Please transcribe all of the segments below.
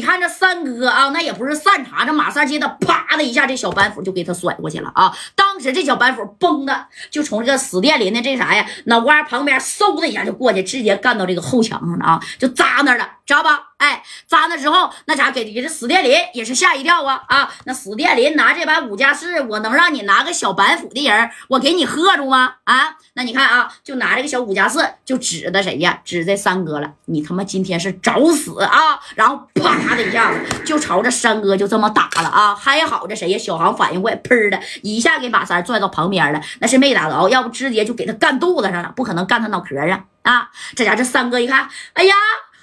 你看这三哥啊，那也不是善茬，这马三接的啪的一下，这小板斧就给他甩过去了啊！当时这小板斧嘣的就从这个死电林的这啥呀脑瓜旁边嗖的一下就过去，直接干到这个后墙上了啊，就扎那了，知道吧？哎，扎那之后，那家给给这死电林也是吓一跳啊啊！那死电林拿这把五加四，我能让你拿个小板斧的人，我给你喝住吗？啊？那你看啊，就拿这个小五加四，就指的谁呀？指这三哥了。你他妈今天是找死啊！然后啪的一下子就朝着三哥就这么打了啊！还好这谁呀？小航反应快，砰的一下给把三拽到旁边了，那是没打着，要不直接就给他干肚子上了，不可能干他脑壳上啊！这家这三哥一看，哎呀！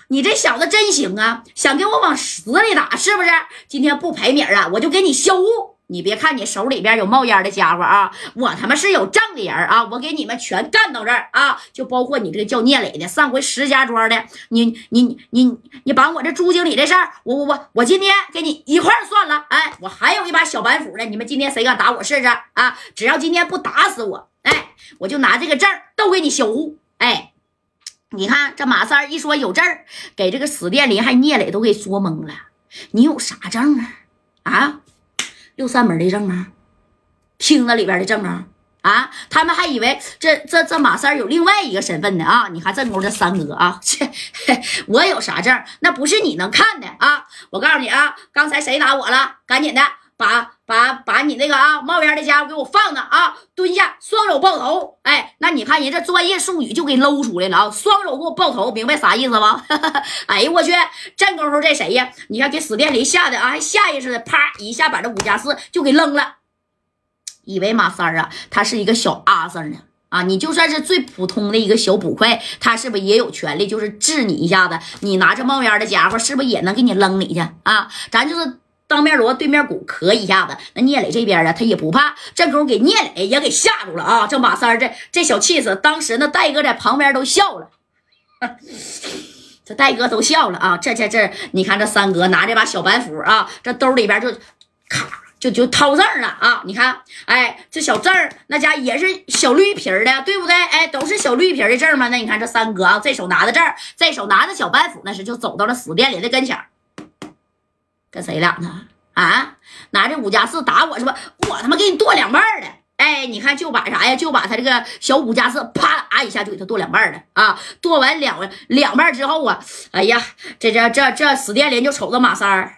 你这小子真行啊！想给我往死里打是不是？今天不赔米啊，我就给你销户。你别看你手里边有冒烟的家伙啊，我他妈是有证的人啊！我给你们全干到这儿啊！就包括你这个叫聂磊的，上回石家庄的，你你你你把我这朱经理这事儿，我我我我今天给你一块算了。哎，我还有一把小板斧呢，你们今天谁敢打我试试啊？只要今天不打死我，哎，我就拿这个证都给你销户。哎。你看这马三一说有证给这个死电林还聂磊都给说懵了。你有啥证啊？啊，六扇门的证啊，厅子里边的证啊？啊，他们还以为这这这马三有另外一个身份呢啊！你看正宫这三哥啊，切，我有啥证？那不是你能看的啊！我告诉你啊，刚才谁打我了？赶紧的。把把把你那个啊冒烟的家伙给我放那啊，蹲下，双手抱头。哎，那你看人这专业术语就给搂出来了啊，双手给我抱头，明白啥意思吗？哎呦我去，这功夫这谁呀？你看给死电林吓的啊，还下意识的啪一下把这五加四就给扔了，以为马三啊他是一个小阿 Sir 呢啊，你就算是最普通的一个小捕快，他是不是也有权利就是治你一下子？你拿着冒烟的家伙是不是也能给你扔里去啊？咱就是。当面锣对面鼓，磕一下子。那聂磊这边啊，他也不怕，这功夫给聂磊也给吓住了啊！这马三这这小气势，当时那戴哥在旁边都笑了，这戴哥都笑了啊！这这这，你看这三哥拿这把小板斧啊，这兜里边就咔就就掏证了啊！你看，哎，这小证那家也是小绿皮的，对不对？哎，都是小绿皮的证嘛。那你看这三哥啊，这手拿着证，这手拿着小板斧，那是就走到了死电林的跟前跟谁俩呢？啊，拿这五加四打我是吧？我他妈给你剁两半的！哎，你看就把啥呀？就把他这个小五加四啪啦一下就给他剁两半了啊！剁完两两半之后啊，哎呀，这这这这死电林就瞅着马三儿，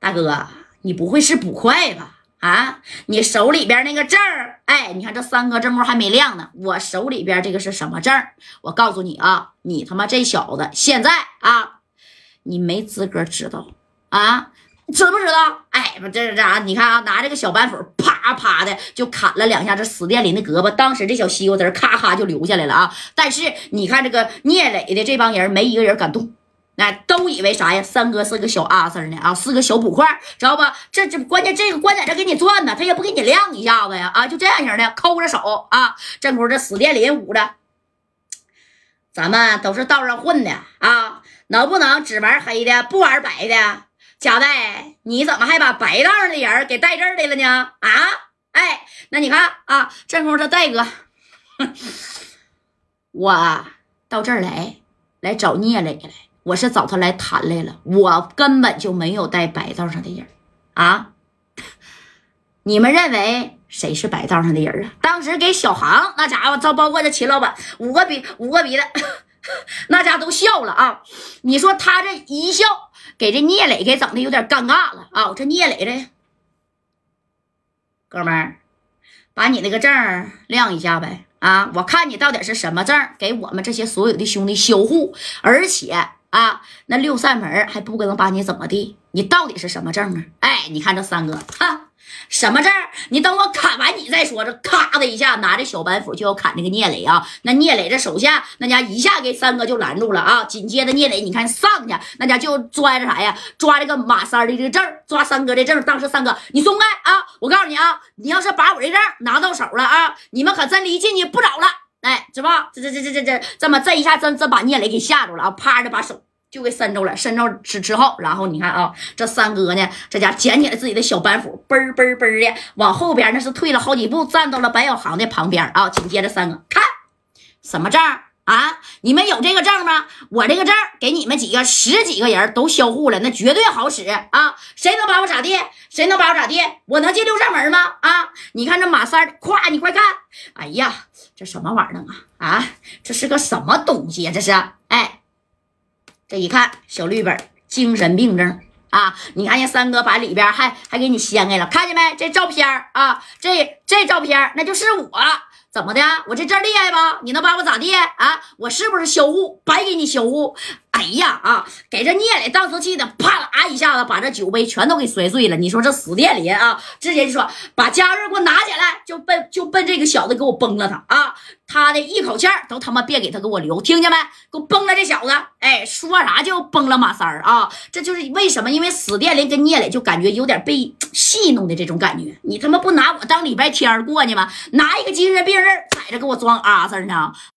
大哥，你不会是捕快吧？啊，你手里边那个证儿，哎，你看这三哥这会还没亮呢。我手里边这个是什么证儿？我告诉你啊，你他妈这小子现在啊，你没资格知道。啊，知不知道？哎，不，这是啥？你看啊，拿这个小板斧，啪啪的就砍了两下这死电林的胳膊。当时这小西瓜子咔咔就流下来了啊！但是你看这个聂磊的这帮人，没一个人敢动，那都以为啥呀？三哥是个小阿 Sir 呢啊，是个小捕快，知道吧？这这关键这个关在这给你转呢，他也不给你亮一下子呀啊！就这样型的，抠着手啊，正乎这死电林捂着，咱们都是道上混的啊，能不能只玩黑的，不玩白的？贾带，你怎么还把白道上的人给带这儿来了呢？啊，哎，那你看啊，正空这戴哥，我到这儿来来找聂磊来，我是找他来谈来了，我根本就没有带白道上的人啊！你们认为谁是白道上的人啊？当时给小航那家伙，这包括这秦老板，五个比五个比的，那家都笑了啊！你说他这一笑。给这聂磊给整的有点尴尬了啊！这聂磊这哥们儿，把你那个证亮一下呗啊！我看你到底是什么证，给我们这些所有的兄弟销户，而且啊，那六扇门还不能把你怎么地？你到底是什么证啊？哎，你看这三哥，哈。什么证？你等我砍完你再说。这咔的一下，拿着小板斧就要砍那个聂磊啊！那聂磊这手下那家一下给三哥就拦住了啊！紧接着聂磊，你看上去那家就抓着啥呀？抓这个马三的这个证，抓三哥的证。当时三哥，你松开啊！我告诉你啊，你要是把我这证拿到手了啊，你们可真离进去不早了。哎，是吧？这这这这这这这么这一下真真把聂磊给吓住了啊！啪的把手。就给伸着了，伸着之之后，然后你看啊，这三哥呢，这家捡起来自己的小板斧，嘣儿嘣嘣的往后边，那是退了好几步，站到了白小航的旁边啊。紧接着三哥看什么账啊，你们有这个证吗？我这个证给你们几个十几个人都销户了，那绝对好使啊！谁能把我咋地？谁能把我咋地？我能进六扇门吗？啊！你看这马三，咵，你快看！哎呀，这什么玩意儿啊？啊，这是个什么东西呀？这是，哎，这一看小绿本，精神病证啊！你看见三哥把里边还还给你掀开了，看见没？这照片啊，这这照片那就是我。怎么的？我这证厉害吧？你能把我咋地啊？我是不是销户？白给你销户？哎呀啊！给这聂磊当时气的，啪啦一下子把这酒杯全都给摔碎了。你说这死电林啊，直接就说把家人给我拿起来，就奔就奔这个小子给我崩了他啊！他的一口气儿都他妈别给他给我留，听见没？给我崩了这小子！哎，说啥就崩了马三儿啊！这就是为什么？因为死电林跟聂磊就感觉有点被戏弄的这种感觉。你他妈不拿我当礼拜天过呢吗？拿一个精神病人在这给我装阿 Sir 呢？